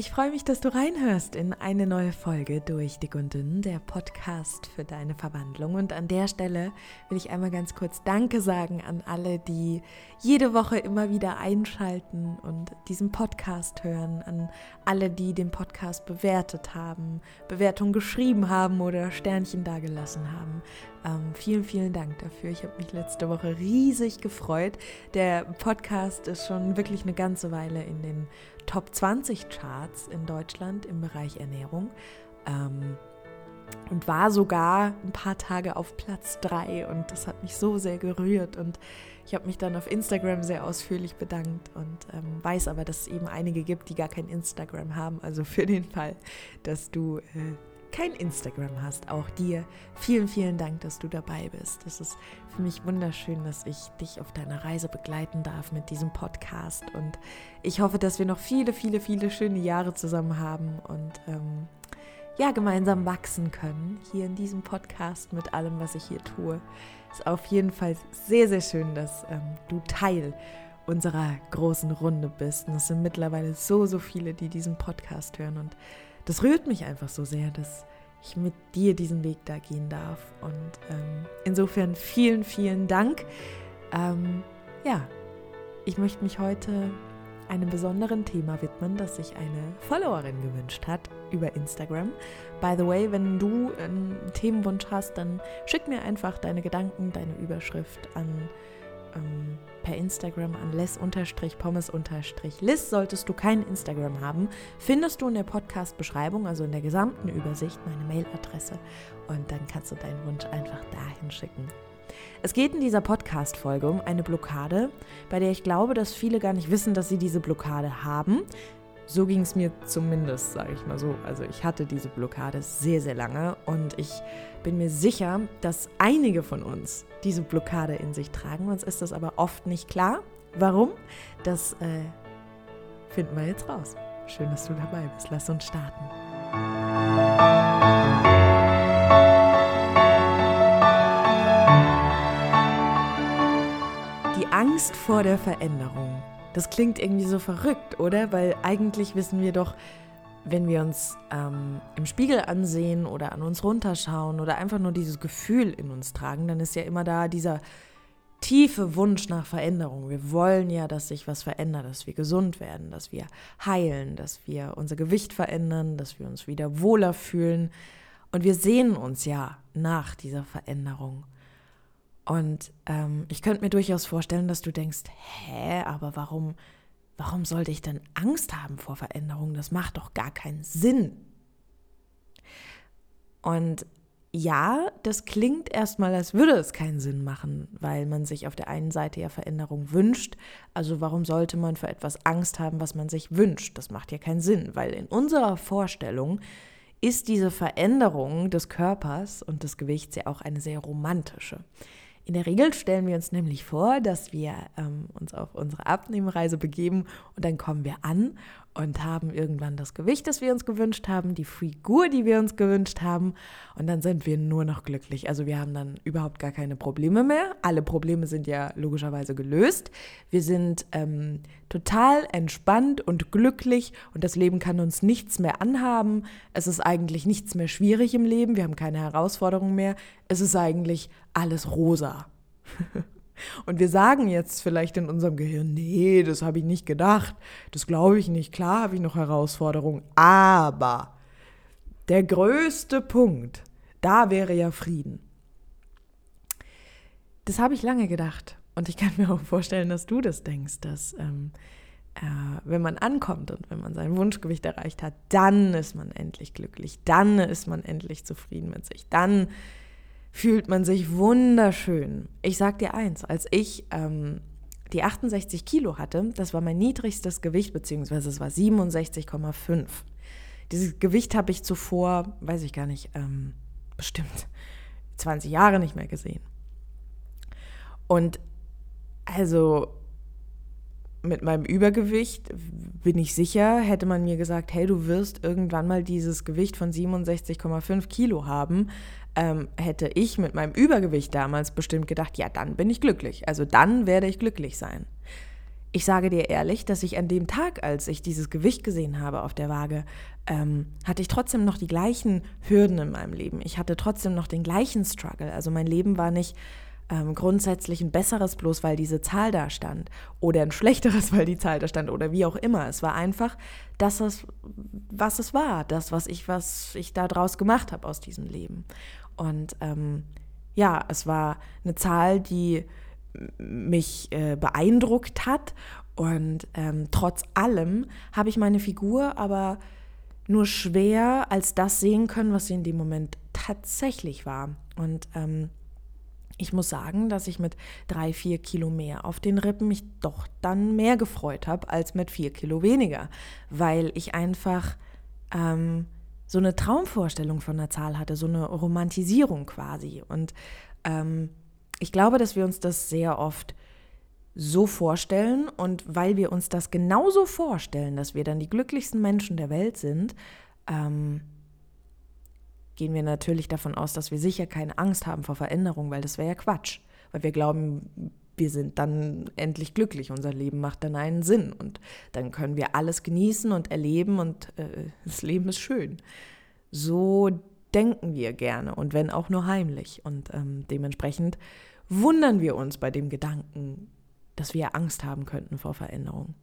Ich freue mich, dass du reinhörst in eine neue Folge durch Dick und Dünn, der Podcast für deine Verwandlung. Und an der Stelle will ich einmal ganz kurz Danke sagen an alle, die jede Woche immer wieder einschalten und diesen Podcast hören, an alle, die den Podcast bewertet haben, Bewertungen geschrieben haben oder Sternchen dagelassen haben. Ähm, vielen, vielen Dank dafür. Ich habe mich letzte Woche riesig gefreut. Der Podcast ist schon wirklich eine ganze Weile in den Top 20 Charts in Deutschland im Bereich Ernährung. Ähm, und war sogar ein paar Tage auf Platz 3 und das hat mich so sehr gerührt und ich habe mich dann auf Instagram sehr ausführlich bedankt und ähm, weiß aber, dass es eben einige gibt, die gar kein Instagram haben. Also für den Fall, dass du äh, kein Instagram hast, auch dir vielen, vielen Dank, dass du dabei bist. Es ist für mich wunderschön, dass ich dich auf deiner Reise begleiten darf mit diesem Podcast. Und ich hoffe, dass wir noch viele, viele, viele schöne Jahre zusammen haben und ähm, ja, gemeinsam wachsen können hier in diesem Podcast mit allem, was ich hier tue. Ist auf jeden Fall sehr, sehr schön, dass ähm, du Teil unserer großen Runde bist. Und es sind mittlerweile so, so viele, die diesen Podcast hören und das rührt mich einfach so sehr, dass ich mit dir diesen Weg da gehen darf. Und ähm, insofern vielen, vielen Dank. Ähm, ja, ich möchte mich heute einem besonderen Thema widmen, das sich eine Followerin gewünscht hat über Instagram. By the way, wenn du einen Themenwunsch hast, dann schick mir einfach deine Gedanken, deine Überschrift an ähm, per Instagram an les-pommes-liss. Solltest du kein Instagram haben, findest du in der Podcast-Beschreibung, also in der gesamten Übersicht, meine Mailadresse und dann kannst du deinen Wunsch einfach dahin schicken. Es geht in dieser Podcast-Folge um eine Blockade, bei der ich glaube, dass viele gar nicht wissen, dass sie diese Blockade haben. So ging es mir zumindest, sage ich mal so. Also ich hatte diese Blockade sehr, sehr lange und ich bin mir sicher, dass einige von uns diese Blockade in sich tragen. Uns ist das aber oft nicht klar. Warum? Das äh, finden wir jetzt raus. Schön, dass du dabei bist. Lass uns starten. Die Angst vor der Veränderung das klingt irgendwie so verrückt, oder? Weil eigentlich wissen wir doch, wenn wir uns ähm, im Spiegel ansehen oder an uns runterschauen oder einfach nur dieses Gefühl in uns tragen, dann ist ja immer da dieser tiefe Wunsch nach Veränderung. Wir wollen ja, dass sich was verändert, dass wir gesund werden, dass wir heilen, dass wir unser Gewicht verändern, dass wir uns wieder wohler fühlen. Und wir sehnen uns ja nach dieser Veränderung. Und ähm, ich könnte mir durchaus vorstellen, dass du denkst, hä, aber warum, warum sollte ich denn Angst haben vor Veränderungen? Das macht doch gar keinen Sinn. Und ja, das klingt erstmal, als würde es keinen Sinn machen, weil man sich auf der einen Seite ja Veränderung wünscht. Also warum sollte man für etwas Angst haben, was man sich wünscht? Das macht ja keinen Sinn, weil in unserer Vorstellung ist diese Veränderung des Körpers und des Gewichts ja auch eine sehr romantische. In der Regel stellen wir uns nämlich vor, dass wir ähm, uns auf unsere Abnehmreise begeben und dann kommen wir an und haben irgendwann das Gewicht, das wir uns gewünscht haben, die Figur, die wir uns gewünscht haben und dann sind wir nur noch glücklich. Also wir haben dann überhaupt gar keine Probleme mehr. Alle Probleme sind ja logischerweise gelöst. Wir sind ähm, total entspannt und glücklich und das Leben kann uns nichts mehr anhaben. Es ist eigentlich nichts mehr schwierig im Leben. Wir haben keine Herausforderungen mehr. Es ist eigentlich alles rosa. Und wir sagen jetzt vielleicht in unserem Gehirn, nee, das habe ich nicht gedacht, das glaube ich nicht, klar habe ich noch Herausforderungen, aber der größte Punkt, da wäre ja Frieden. Das habe ich lange gedacht und ich kann mir auch vorstellen, dass du das denkst, dass ähm, äh, wenn man ankommt und wenn man sein Wunschgewicht erreicht hat, dann ist man endlich glücklich, dann ist man endlich zufrieden mit sich, dann fühlt man sich wunderschön. Ich sag dir eins, als ich ähm, die 68 Kilo hatte, das war mein niedrigstes Gewicht, beziehungsweise es war 67,5. Dieses Gewicht habe ich zuvor, weiß ich gar nicht, ähm, bestimmt 20 Jahre nicht mehr gesehen. Und also mit meinem Übergewicht bin ich sicher, hätte man mir gesagt, hey, du wirst irgendwann mal dieses Gewicht von 67,5 Kilo haben, ähm, hätte ich mit meinem Übergewicht damals bestimmt gedacht, ja, dann bin ich glücklich. Also dann werde ich glücklich sein. ich sage dir ehrlich, dass ich an dem Tag, als ich dieses Gewicht gesehen habe auf der Waage, ähm, hatte ich trotzdem noch die gleichen Hürden in meinem Leben. Ich hatte trotzdem noch den gleichen Struggle. Also mein Leben war nicht ähm, grundsätzlich ein besseres, bloß weil diese Zahl da stand. Oder ein schlechteres, weil die Zahl da stand. Oder wie auch immer. Es war einfach das, was es war. Das, was ich, was ich da draus gemacht habe aus diesem Leben. Und ähm, ja, es war eine Zahl, die mich äh, beeindruckt hat. Und ähm, trotz allem habe ich meine Figur aber nur schwer als das sehen können, was sie in dem Moment tatsächlich war. Und ähm, ich muss sagen, dass ich mit drei, vier Kilo mehr auf den Rippen mich doch dann mehr gefreut habe als mit vier Kilo weniger, weil ich einfach ähm, so eine Traumvorstellung von der Zahl hatte, so eine Romantisierung quasi. Und ähm, ich glaube, dass wir uns das sehr oft so vorstellen und weil wir uns das genauso vorstellen, dass wir dann die glücklichsten Menschen der Welt sind, ähm, gehen wir natürlich davon aus, dass wir sicher keine Angst haben vor Veränderung, weil das wäre ja Quatsch, weil wir glauben, wir sind dann endlich glücklich, unser Leben macht dann einen Sinn und dann können wir alles genießen und erleben und äh, das Leben ist schön. So denken wir gerne und wenn auch nur heimlich und ähm, dementsprechend wundern wir uns bei dem Gedanken, dass wir Angst haben könnten vor Veränderung.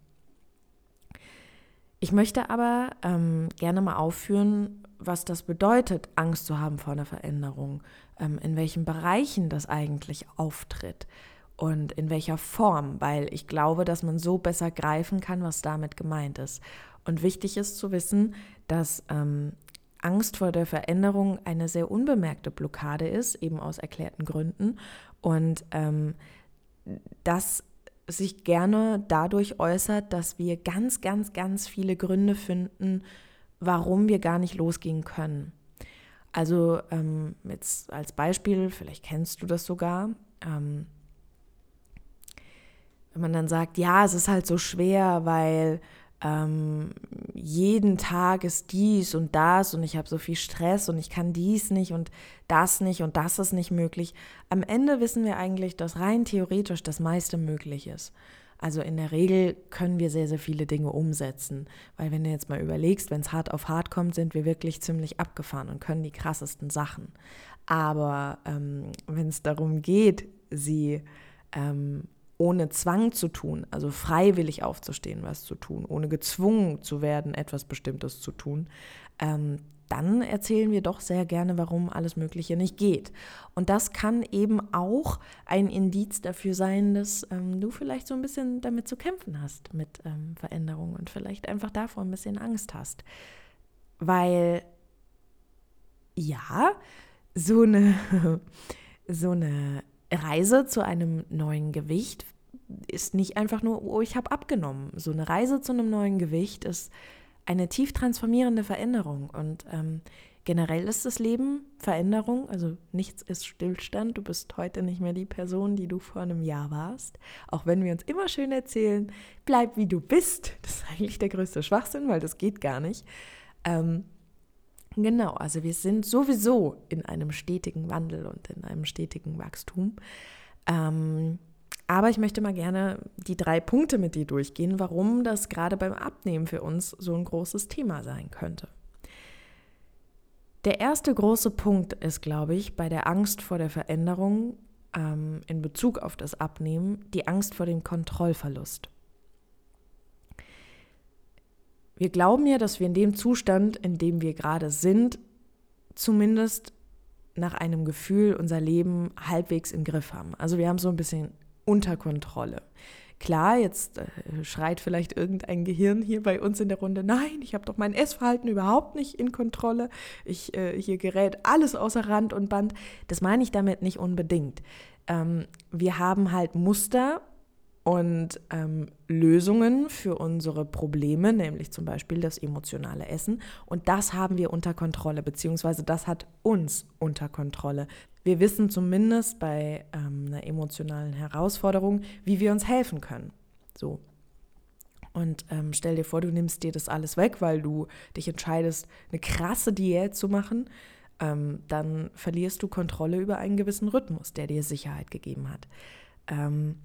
Ich möchte aber ähm, gerne mal aufführen, was das bedeutet, Angst zu haben vor einer Veränderung, ähm, in welchen Bereichen das eigentlich auftritt und in welcher Form, weil ich glaube, dass man so besser greifen kann, was damit gemeint ist. Und wichtig ist zu wissen, dass ähm, Angst vor der Veränderung eine sehr unbemerkte Blockade ist, eben aus erklärten Gründen. Und ähm, das sich gerne dadurch äußert, dass wir ganz, ganz, ganz viele Gründe finden, warum wir gar nicht losgehen können. Also ähm, jetzt als Beispiel, vielleicht kennst du das sogar, ähm, wenn man dann sagt, ja, es ist halt so schwer, weil ähm, jeden Tag ist dies und das und ich habe so viel Stress und ich kann dies nicht und das nicht und das ist nicht möglich. Am Ende wissen wir eigentlich, dass rein theoretisch das meiste möglich ist. Also in der Regel können wir sehr, sehr viele Dinge umsetzen, weil wenn du jetzt mal überlegst, wenn es hart auf hart kommt, sind wir wirklich ziemlich abgefahren und können die krassesten Sachen. Aber ähm, wenn es darum geht, sie ähm, ohne Zwang zu tun, also freiwillig aufzustehen, was zu tun, ohne gezwungen zu werden, etwas Bestimmtes zu tun, ähm, dann erzählen wir doch sehr gerne, warum alles Mögliche nicht geht. Und das kann eben auch ein Indiz dafür sein, dass ähm, du vielleicht so ein bisschen damit zu kämpfen hast mit ähm, Veränderungen und vielleicht einfach davor ein bisschen Angst hast. Weil ja, so eine, so eine Reise zu einem neuen Gewicht ist nicht einfach nur, oh, ich habe abgenommen. So eine Reise zu einem neuen Gewicht ist eine tief transformierende Veränderung. Und ähm, generell ist das Leben Veränderung, also nichts ist Stillstand. Du bist heute nicht mehr die Person, die du vor einem Jahr warst. Auch wenn wir uns immer schön erzählen, bleib wie du bist. Das ist eigentlich der größte Schwachsinn, weil das geht gar nicht. Ähm, Genau, also wir sind sowieso in einem stetigen Wandel und in einem stetigen Wachstum. Ähm, aber ich möchte mal gerne die drei Punkte mit dir durchgehen, warum das gerade beim Abnehmen für uns so ein großes Thema sein könnte. Der erste große Punkt ist, glaube ich, bei der Angst vor der Veränderung ähm, in Bezug auf das Abnehmen, die Angst vor dem Kontrollverlust. Wir glauben ja, dass wir in dem Zustand, in dem wir gerade sind, zumindest nach einem Gefühl unser Leben halbwegs im Griff haben. Also wir haben so ein bisschen unter Kontrolle. Klar, jetzt äh, schreit vielleicht irgendein Gehirn hier bei uns in der Runde, nein, ich habe doch mein Essverhalten überhaupt nicht in Kontrolle. Ich, äh, hier gerät alles außer Rand und Band. Das meine ich damit nicht unbedingt. Ähm, wir haben halt Muster und ähm, Lösungen für unsere Probleme, nämlich zum Beispiel das emotionale Essen. Und das haben wir unter Kontrolle, beziehungsweise das hat uns unter Kontrolle. Wir wissen zumindest bei ähm, einer emotionalen Herausforderung, wie wir uns helfen können. So. Und ähm, stell dir vor, du nimmst dir das alles weg, weil du dich entscheidest, eine krasse Diät zu machen. Ähm, dann verlierst du Kontrolle über einen gewissen Rhythmus, der dir Sicherheit gegeben hat. Ähm,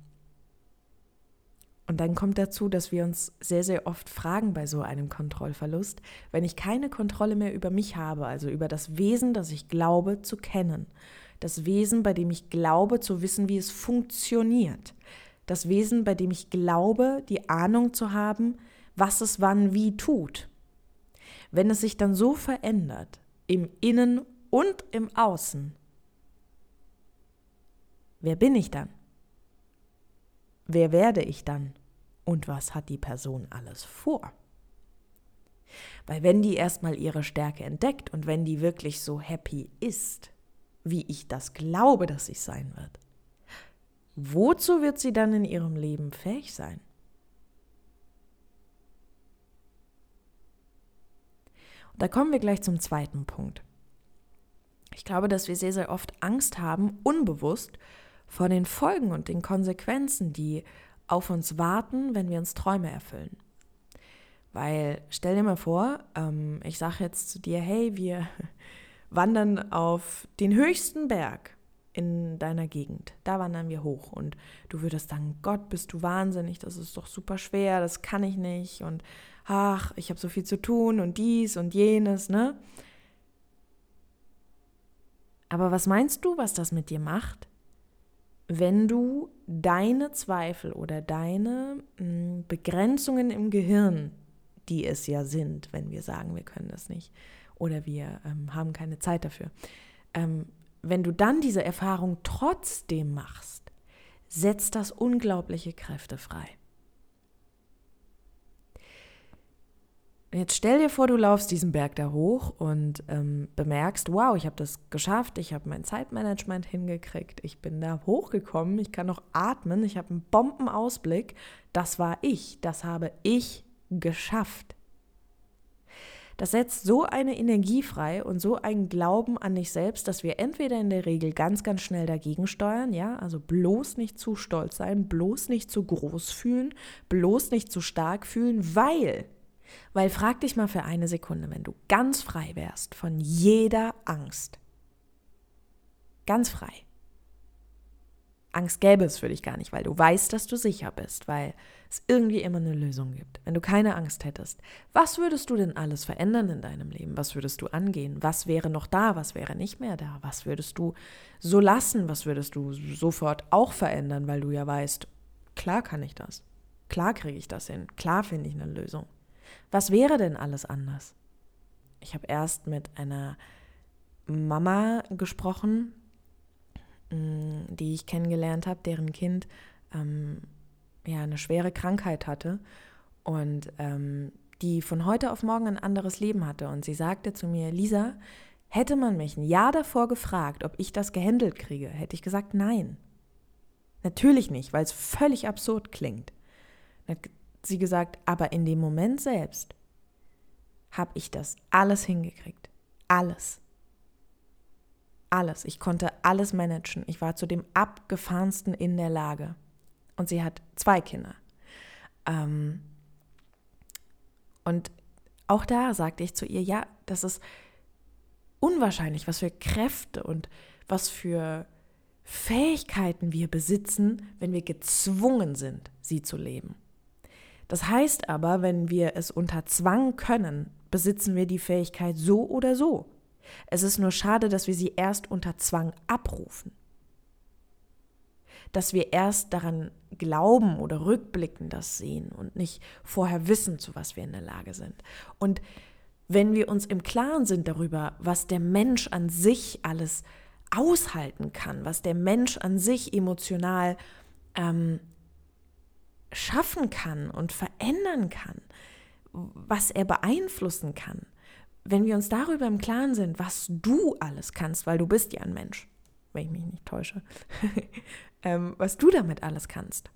Und dann kommt dazu, dass wir uns sehr, sehr oft fragen bei so einem Kontrollverlust, wenn ich keine Kontrolle mehr über mich habe, also über das Wesen, das ich glaube zu kennen, das Wesen, bei dem ich glaube zu wissen, wie es funktioniert, das Wesen, bei dem ich glaube, die Ahnung zu haben, was es wann wie tut. Wenn es sich dann so verändert, im Innen und im Außen, wer bin ich dann? Wer werde ich dann? Und was hat die Person alles vor? Weil wenn die erstmal ihre Stärke entdeckt und wenn die wirklich so happy ist, wie ich das glaube, dass sie sein wird, wozu wird sie dann in ihrem Leben fähig sein? Und da kommen wir gleich zum zweiten Punkt. Ich glaube, dass wir sehr, sehr oft Angst haben, unbewusst, vor den Folgen und den Konsequenzen, die auf uns warten, wenn wir uns Träume erfüllen. Weil stell dir mal vor, ähm, ich sage jetzt zu dir, hey, wir wandern auf den höchsten Berg in deiner Gegend. Da wandern wir hoch und du würdest sagen, Gott, bist du wahnsinnig, das ist doch super schwer, das kann ich nicht und ach, ich habe so viel zu tun und dies und jenes, ne? Aber was meinst du, was das mit dir macht? Wenn du deine Zweifel oder deine hm, Begrenzungen im Gehirn, die es ja sind, wenn wir sagen, wir können das nicht oder wir ähm, haben keine Zeit dafür, ähm, wenn du dann diese Erfahrung trotzdem machst, setzt das unglaubliche Kräfte frei. Jetzt stell dir vor, du laufst diesen Berg da hoch und ähm, bemerkst, wow, ich habe das geschafft, ich habe mein Zeitmanagement hingekriegt, ich bin da hochgekommen, ich kann noch atmen, ich habe einen Bombenausblick. Das war ich, das habe ich geschafft. Das setzt so eine Energie frei und so einen Glauben an dich selbst, dass wir entweder in der Regel ganz, ganz schnell dagegen steuern, ja, also bloß nicht zu stolz sein, bloß nicht zu groß fühlen, bloß nicht zu stark fühlen, weil weil frag dich mal für eine Sekunde, wenn du ganz frei wärst von jeder Angst. Ganz frei. Angst gäbe es für dich gar nicht, weil du weißt, dass du sicher bist, weil es irgendwie immer eine Lösung gibt. Wenn du keine Angst hättest, was würdest du denn alles verändern in deinem Leben? Was würdest du angehen? Was wäre noch da? Was wäre nicht mehr da? Was würdest du so lassen? Was würdest du sofort auch verändern, weil du ja weißt, klar kann ich das. Klar kriege ich das hin. Klar finde ich eine Lösung. Was wäre denn alles anders? Ich habe erst mit einer Mama gesprochen, mm, die ich kennengelernt habe, deren Kind ähm, ja eine schwere Krankheit hatte und ähm, die von heute auf morgen ein anderes Leben hatte. Und sie sagte zu mir, Lisa, hätte man mich ein Jahr davor gefragt, ob ich das gehandelt kriege, hätte ich gesagt, nein. Natürlich nicht, weil es völlig absurd klingt sie gesagt, aber in dem Moment selbst habe ich das alles hingekriegt. Alles. Alles. Ich konnte alles managen. Ich war zu dem abgefahrensten in der Lage. Und sie hat zwei Kinder. Ähm und auch da sagte ich zu ihr, ja, das ist unwahrscheinlich, was für Kräfte und was für Fähigkeiten wir besitzen, wenn wir gezwungen sind, sie zu leben. Das heißt aber, wenn wir es unter Zwang können, besitzen wir die Fähigkeit so oder so. Es ist nur schade, dass wir sie erst unter Zwang abrufen. Dass wir erst daran glauben oder rückblicken das sehen und nicht vorher wissen, zu was wir in der Lage sind. Und wenn wir uns im Klaren sind darüber, was der Mensch an sich alles aushalten kann, was der Mensch an sich emotional ähm, schaffen kann und verändern kann, was er beeinflussen kann, wenn wir uns darüber im Klaren sind, was du alles kannst, weil du bist ja ein Mensch, wenn ich mich nicht täusche, ähm, was du damit alles kannst,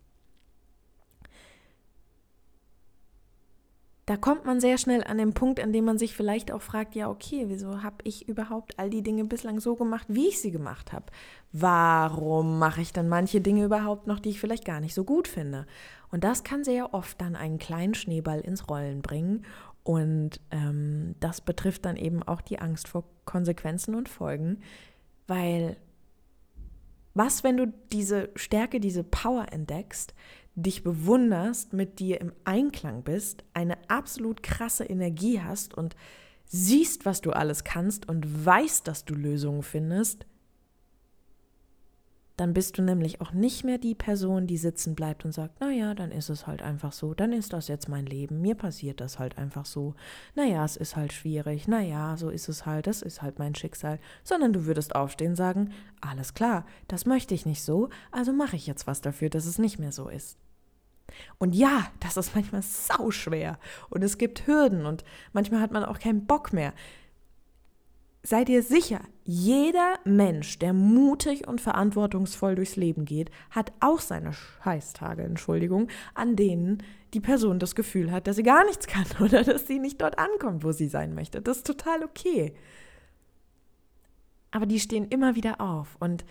da kommt man sehr schnell an den Punkt, an dem man sich vielleicht auch fragt, ja, okay, wieso habe ich überhaupt all die Dinge bislang so gemacht, wie ich sie gemacht habe? Warum mache ich dann manche Dinge überhaupt noch, die ich vielleicht gar nicht so gut finde? Und das kann sehr oft dann einen kleinen Schneeball ins Rollen bringen. Und ähm, das betrifft dann eben auch die Angst vor Konsequenzen und Folgen, weil was, wenn du diese Stärke, diese Power entdeckst, dich bewunderst, mit dir im Einklang bist, eine absolut krasse Energie hast und siehst, was du alles kannst und weißt, dass du Lösungen findest, dann bist du nämlich auch nicht mehr die Person, die sitzen bleibt und sagt, naja, dann ist es halt einfach so, dann ist das jetzt mein Leben, mir passiert das halt einfach so, naja, es ist halt schwierig, naja, so ist es halt, das ist halt mein Schicksal, sondern du würdest aufstehen und sagen, alles klar, das möchte ich nicht so, also mache ich jetzt was dafür, dass es nicht mehr so ist. Und ja, das ist manchmal sau schwer und es gibt Hürden und manchmal hat man auch keinen Bock mehr sei dir sicher, jeder Mensch, der mutig und verantwortungsvoll durchs Leben geht, hat auch seine Scheißtage, Entschuldigung, an denen die Person das Gefühl hat, dass sie gar nichts kann oder dass sie nicht dort ankommt, wo sie sein möchte. Das ist total okay. Aber die stehen immer wieder auf und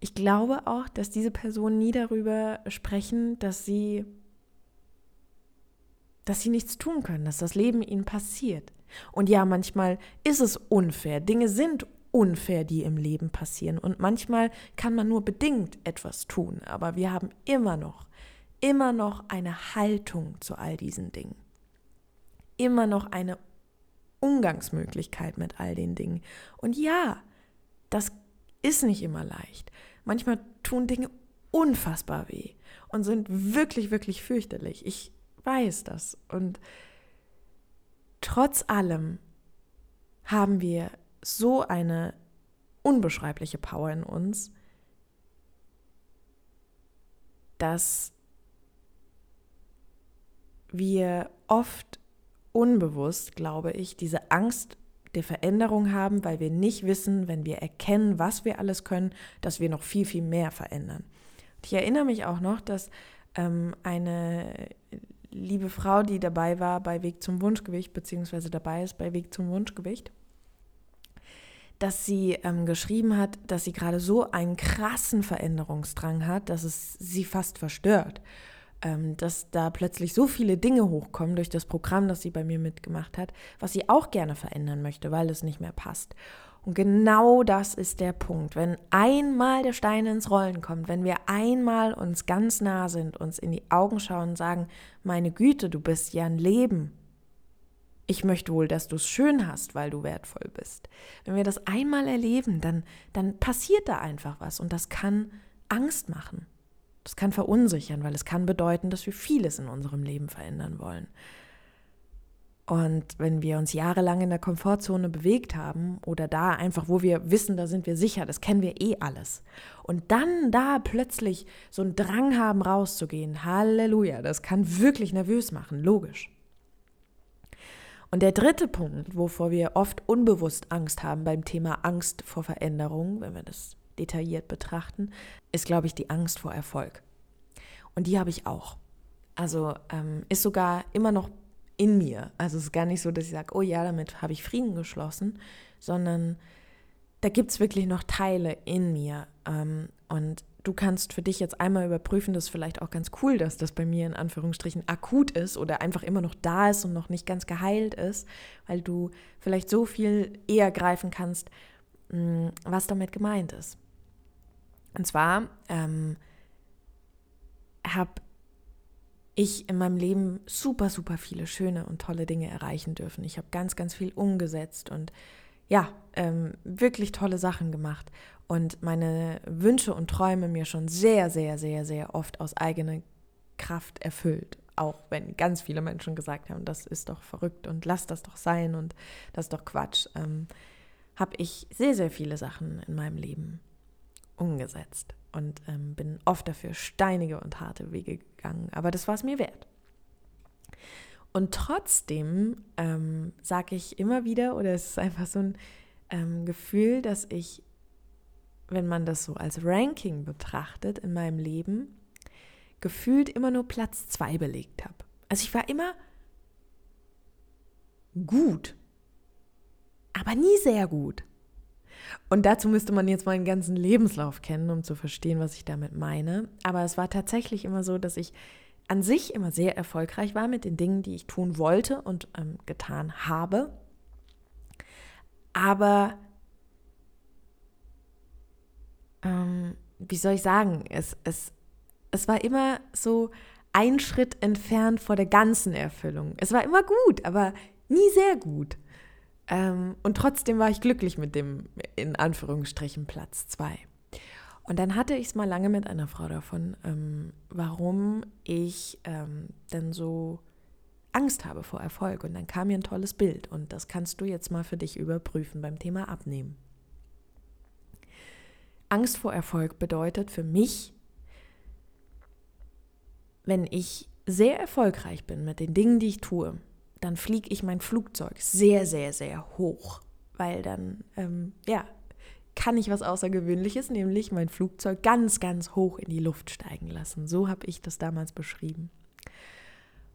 ich glaube auch, dass diese Personen nie darüber sprechen, dass sie dass sie nichts tun können, dass das Leben ihnen passiert. Und ja, manchmal ist es unfair. Dinge sind unfair, die im Leben passieren. Und manchmal kann man nur bedingt etwas tun. Aber wir haben immer noch, immer noch eine Haltung zu all diesen Dingen. Immer noch eine Umgangsmöglichkeit mit all den Dingen. Und ja, das ist nicht immer leicht. Manchmal tun Dinge unfassbar weh und sind wirklich, wirklich fürchterlich. Ich weiß das. Und trotz allem haben wir so eine unbeschreibliche Power in uns, dass wir oft unbewusst, glaube ich, diese Angst der Veränderung haben, weil wir nicht wissen, wenn wir erkennen, was wir alles können, dass wir noch viel, viel mehr verändern. Und ich erinnere mich auch noch, dass ähm, eine liebe Frau, die dabei war bei Weg zum Wunschgewicht, beziehungsweise dabei ist bei Weg zum Wunschgewicht, dass sie ähm, geschrieben hat, dass sie gerade so einen krassen Veränderungsdrang hat, dass es sie fast verstört. Ähm, dass da plötzlich so viele Dinge hochkommen durch das Programm, das sie bei mir mitgemacht hat, was sie auch gerne verändern möchte, weil es nicht mehr passt. Und genau das ist der Punkt. Wenn einmal der Stein ins Rollen kommt, wenn wir einmal uns ganz nah sind, uns in die Augen schauen und sagen, meine Güte, du bist ja ein Leben. Ich möchte wohl, dass du es schön hast, weil du wertvoll bist. Wenn wir das einmal erleben, dann, dann passiert da einfach was und das kann Angst machen. Das kann verunsichern, weil es kann bedeuten, dass wir vieles in unserem Leben verändern wollen. Und wenn wir uns jahrelang in der Komfortzone bewegt haben oder da einfach, wo wir wissen, da sind wir sicher, das kennen wir eh alles. Und dann da plötzlich so einen Drang haben, rauszugehen, Halleluja, das kann wirklich nervös machen, logisch. Und der dritte Punkt, wovor wir oft unbewusst Angst haben beim Thema Angst vor Veränderung, wenn wir das detailliert betrachten, ist, glaube ich, die Angst vor Erfolg. Und die habe ich auch. Also ähm, ist sogar immer noch in mir. Also es ist gar nicht so, dass ich sage, oh ja, damit habe ich Frieden geschlossen, sondern da gibt es wirklich noch Teile in mir. Ähm, und du kannst für dich jetzt einmal überprüfen, das ist vielleicht auch ganz cool, dass das bei mir in Anführungsstrichen akut ist oder einfach immer noch da ist und noch nicht ganz geheilt ist, weil du vielleicht so viel eher greifen kannst, was damit gemeint ist. Und zwar ähm, habe ich in meinem Leben super, super viele schöne und tolle Dinge erreichen dürfen. Ich habe ganz, ganz viel umgesetzt und ja, ähm, wirklich tolle Sachen gemacht und meine Wünsche und Träume mir schon sehr, sehr, sehr, sehr oft aus eigener Kraft erfüllt. Auch wenn ganz viele Menschen gesagt haben, das ist doch verrückt und lass das doch sein und das ist doch Quatsch, ähm, habe ich sehr, sehr viele Sachen in meinem Leben umgesetzt und ähm, bin oft dafür steinige und harte Wege gegangen. Aber das war es mir wert. Und trotzdem ähm, sage ich immer wieder, oder es ist einfach so ein ähm, Gefühl, dass ich, wenn man das so als Ranking betrachtet in meinem Leben, gefühlt immer nur Platz zwei belegt habe. Also ich war immer gut, aber nie sehr gut. Und dazu müsste man jetzt meinen ganzen Lebenslauf kennen, um zu verstehen, was ich damit meine. Aber es war tatsächlich immer so, dass ich an sich immer sehr erfolgreich war mit den Dingen, die ich tun wollte und ähm, getan habe. Aber ähm, wie soll ich sagen, es, es es war immer so ein Schritt entfernt vor der ganzen Erfüllung. Es war immer gut, aber nie sehr gut. Ähm, und trotzdem war ich glücklich mit dem, in Anführungsstrichen, Platz zwei. Und dann hatte ich es mal lange mit einer Frau davon, ähm, warum ich ähm, denn so Angst habe vor Erfolg. Und dann kam mir ein tolles Bild. Und das kannst du jetzt mal für dich überprüfen beim Thema Abnehmen. Angst vor Erfolg bedeutet für mich, wenn ich sehr erfolgreich bin mit den Dingen, die ich tue, dann fliege ich mein Flugzeug sehr, sehr, sehr hoch, weil dann, ähm, ja, kann ich was Außergewöhnliches, nämlich mein Flugzeug ganz, ganz hoch in die Luft steigen lassen. So habe ich das damals beschrieben.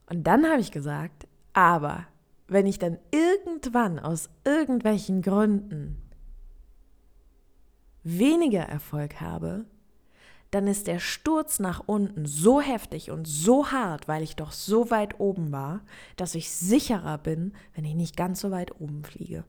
Und dann habe ich gesagt, aber wenn ich dann irgendwann aus irgendwelchen Gründen weniger Erfolg habe, dann ist der Sturz nach unten so heftig und so hart, weil ich doch so weit oben war, dass ich sicherer bin, wenn ich nicht ganz so weit oben fliege.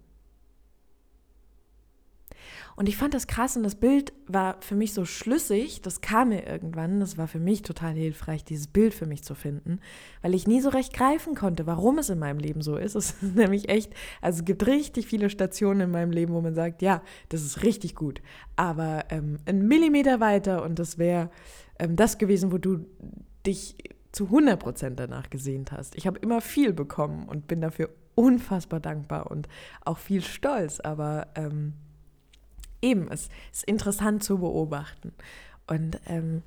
Und ich fand das krass und das Bild war für mich so schlüssig, das kam mir irgendwann, das war für mich total hilfreich, dieses Bild für mich zu finden, weil ich nie so recht greifen konnte, warum es in meinem Leben so ist. Es ist nämlich echt, also es gibt richtig viele Stationen in meinem Leben, wo man sagt, ja, das ist richtig gut, aber ähm, ein Millimeter weiter und das wäre ähm, das gewesen, wo du dich zu 100 Prozent danach gesehnt hast. Ich habe immer viel bekommen und bin dafür unfassbar dankbar und auch viel stolz, aber ähm, eben, es ist interessant zu beobachten. Und ähm,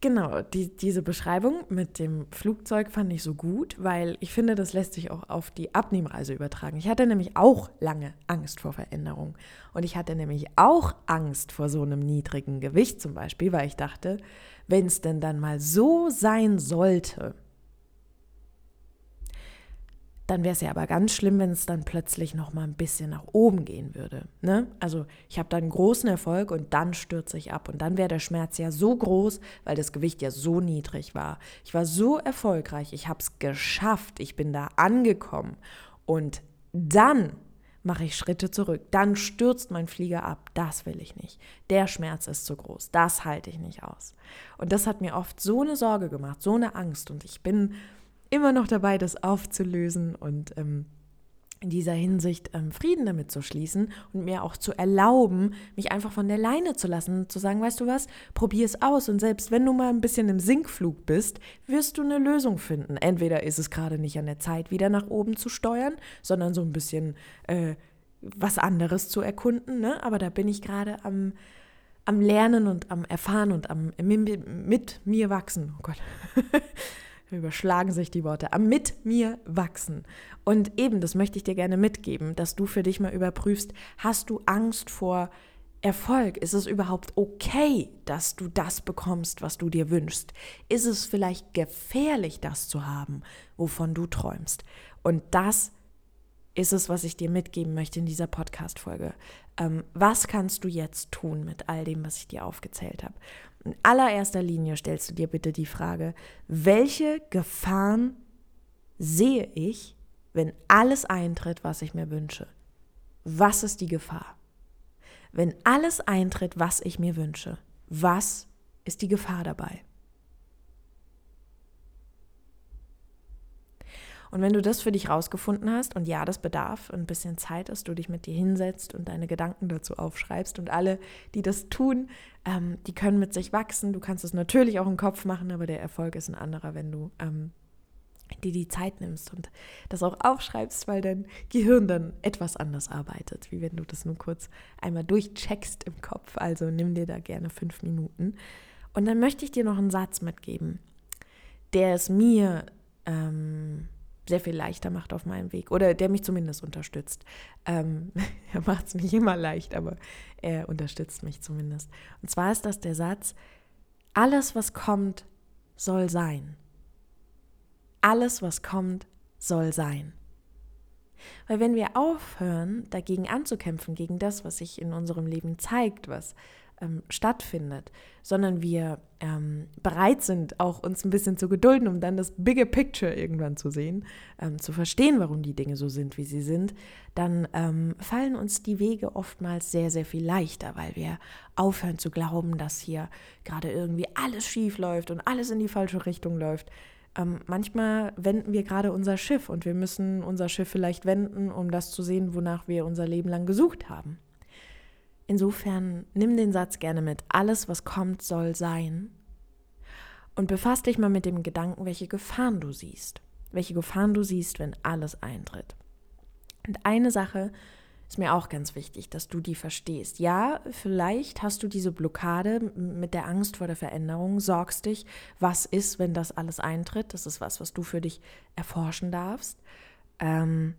genau, die, diese Beschreibung mit dem Flugzeug fand ich so gut, weil ich finde, das lässt sich auch auf die Abnehmreise übertragen. Ich hatte nämlich auch lange Angst vor Veränderung. Und ich hatte nämlich auch Angst vor so einem niedrigen Gewicht zum Beispiel, weil ich dachte, wenn es denn dann mal so sein sollte, dann wäre es ja aber ganz schlimm, wenn es dann plötzlich noch mal ein bisschen nach oben gehen würde. Ne? Also ich habe dann großen Erfolg und dann stürze ich ab und dann wäre der Schmerz ja so groß, weil das Gewicht ja so niedrig war. Ich war so erfolgreich, ich habe es geschafft, ich bin da angekommen und dann mache ich Schritte zurück. Dann stürzt mein Flieger ab. Das will ich nicht. Der Schmerz ist zu groß. Das halte ich nicht aus. Und das hat mir oft so eine Sorge gemacht, so eine Angst. Und ich bin immer noch dabei, das aufzulösen und ähm, in dieser Hinsicht ähm, Frieden damit zu schließen und mir auch zu erlauben, mich einfach von der Leine zu lassen, zu sagen, weißt du was, probier es aus und selbst wenn du mal ein bisschen im Sinkflug bist, wirst du eine Lösung finden. Entweder ist es gerade nicht an der Zeit, wieder nach oben zu steuern, sondern so ein bisschen äh, was anderes zu erkunden, ne? aber da bin ich gerade am, am Lernen und am Erfahren und am mit mir wachsen. Oh Gott. überschlagen sich die Worte, am mit mir wachsen. Und eben, das möchte ich dir gerne mitgeben, dass du für dich mal überprüfst, hast du Angst vor Erfolg? Ist es überhaupt okay, dass du das bekommst, was du dir wünschst? Ist es vielleicht gefährlich, das zu haben, wovon du träumst? Und das ist es, was ich dir mitgeben möchte in dieser Podcast-Folge. Ähm, was kannst du jetzt tun mit all dem, was ich dir aufgezählt habe? In allererster Linie stellst du dir bitte die Frage, welche Gefahren sehe ich, wenn alles eintritt, was ich mir wünsche? Was ist die Gefahr? Wenn alles eintritt, was ich mir wünsche, was ist die Gefahr dabei? Und wenn du das für dich rausgefunden hast, und ja, das bedarf ein bisschen Zeit, dass du dich mit dir hinsetzt und deine Gedanken dazu aufschreibst. Und alle, die das tun, ähm, die können mit sich wachsen. Du kannst es natürlich auch im Kopf machen, aber der Erfolg ist ein anderer, wenn du ähm, dir die Zeit nimmst und das auch aufschreibst, weil dein Gehirn dann etwas anders arbeitet, wie wenn du das nur kurz einmal durchcheckst im Kopf. Also nimm dir da gerne fünf Minuten. Und dann möchte ich dir noch einen Satz mitgeben, der es mir ähm, sehr viel leichter macht auf meinem Weg oder der mich zumindest unterstützt. Ähm, er macht es nicht immer leicht, aber er unterstützt mich zumindest. Und zwar ist das der Satz, alles, was kommt, soll sein. Alles, was kommt, soll sein. Weil wenn wir aufhören, dagegen anzukämpfen, gegen das, was sich in unserem Leben zeigt, was ähm, stattfindet, sondern wir ähm, bereit sind, auch uns ein bisschen zu gedulden, um dann das bigger Picture irgendwann zu sehen, ähm, zu verstehen, warum die Dinge so sind, wie sie sind, dann ähm, fallen uns die Wege oftmals sehr, sehr viel leichter, weil wir aufhören zu glauben, dass hier gerade irgendwie alles schief läuft und alles in die falsche Richtung läuft. Ähm, manchmal wenden wir gerade unser Schiff und wir müssen unser Schiff vielleicht wenden, um das zu sehen, wonach wir unser Leben lang gesucht haben. Insofern nimm den Satz gerne mit. Alles, was kommt, soll sein. Und befass dich mal mit dem Gedanken, welche Gefahren du siehst. Welche Gefahren du siehst, wenn alles eintritt. Und eine Sache ist mir auch ganz wichtig, dass du die verstehst. Ja, vielleicht hast du diese Blockade mit der Angst vor der Veränderung, sorgst dich, was ist, wenn das alles eintritt. Das ist was, was du für dich erforschen darfst. Ähm,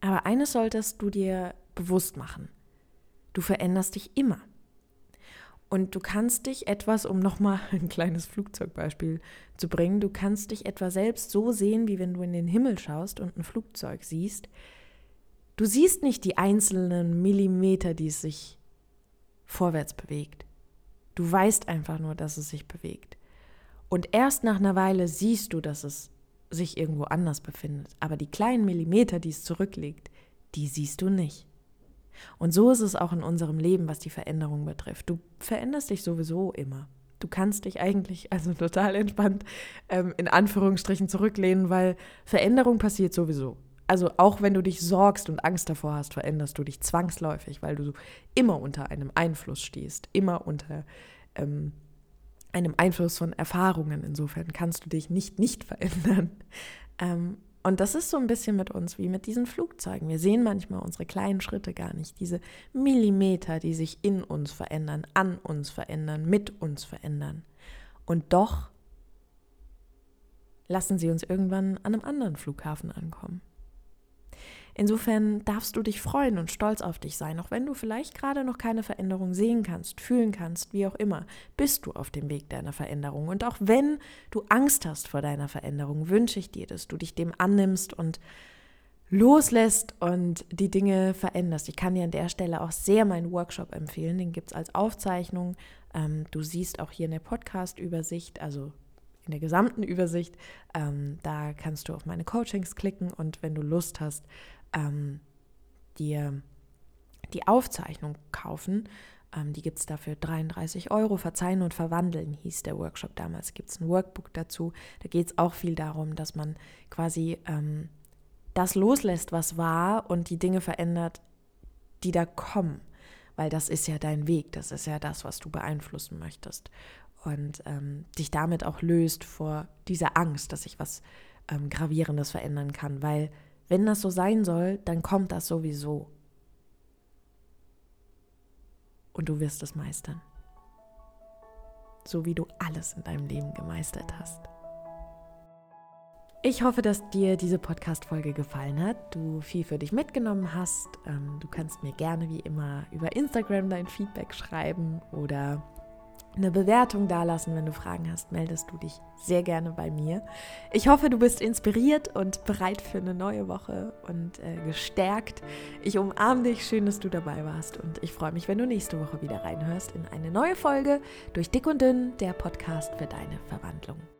aber eines solltest du dir bewusst machen. Du veränderst dich immer. Und du kannst dich etwas, um nochmal ein kleines Flugzeugbeispiel zu bringen, du kannst dich etwa selbst so sehen, wie wenn du in den Himmel schaust und ein Flugzeug siehst. Du siehst nicht die einzelnen Millimeter, die es sich vorwärts bewegt. Du weißt einfach nur, dass es sich bewegt. Und erst nach einer Weile siehst du, dass es sich irgendwo anders befindet. Aber die kleinen Millimeter, die es zurücklegt, die siehst du nicht. Und so ist es auch in unserem Leben, was die Veränderung betrifft. Du veränderst dich sowieso immer. Du kannst dich eigentlich also total entspannt ähm, in Anführungsstrichen zurücklehnen, weil Veränderung passiert sowieso. Also auch wenn du dich sorgst und Angst davor hast, veränderst du dich zwangsläufig, weil du immer unter einem Einfluss stehst, immer unter ähm, einem Einfluss von Erfahrungen. Insofern kannst du dich nicht nicht verändern. Ähm, und das ist so ein bisschen mit uns wie mit diesen Flugzeugen. Wir sehen manchmal unsere kleinen Schritte gar nicht, diese Millimeter, die sich in uns verändern, an uns verändern, mit uns verändern. Und doch lassen sie uns irgendwann an einem anderen Flughafen ankommen. Insofern darfst du dich freuen und stolz auf dich sein, auch wenn du vielleicht gerade noch keine Veränderung sehen kannst, fühlen kannst, wie auch immer, bist du auf dem Weg deiner Veränderung. Und auch wenn du Angst hast vor deiner Veränderung, wünsche ich dir, dass du dich dem annimmst und loslässt und die Dinge veränderst. Ich kann dir an der Stelle auch sehr meinen Workshop empfehlen. Den gibt es als Aufzeichnung. Ähm, du siehst auch hier in der Podcast-Übersicht, also in der gesamten Übersicht. Ähm, da kannst du auf meine Coachings klicken und wenn du Lust hast, ähm, dir die Aufzeichnung kaufen. Ähm, die gibt es dafür 33 Euro. Verzeihen und verwandeln hieß der Workshop damals. Gibt es ein Workbook dazu. Da geht es auch viel darum, dass man quasi ähm, das loslässt, was war und die Dinge verändert, die da kommen. Weil das ist ja dein Weg, das ist ja das, was du beeinflussen möchtest. Und ähm, dich damit auch löst vor dieser Angst, dass sich was ähm, Gravierendes verändern kann. Weil wenn das so sein soll, dann kommt das sowieso. Und du wirst es meistern. So wie du alles in deinem Leben gemeistert hast. Ich hoffe, dass dir diese Podcast-Folge gefallen hat, du viel für dich mitgenommen hast. Ähm, du kannst mir gerne wie immer über Instagram dein Feedback schreiben oder eine Bewertung dalassen. Wenn du Fragen hast, meldest du dich sehr gerne bei mir. Ich hoffe, du bist inspiriert und bereit für eine neue Woche und äh, gestärkt. Ich umarme dich. Schön, dass du dabei warst. Und ich freue mich, wenn du nächste Woche wieder reinhörst in eine neue Folge durch Dick und Dünn, der Podcast für deine Verwandlung.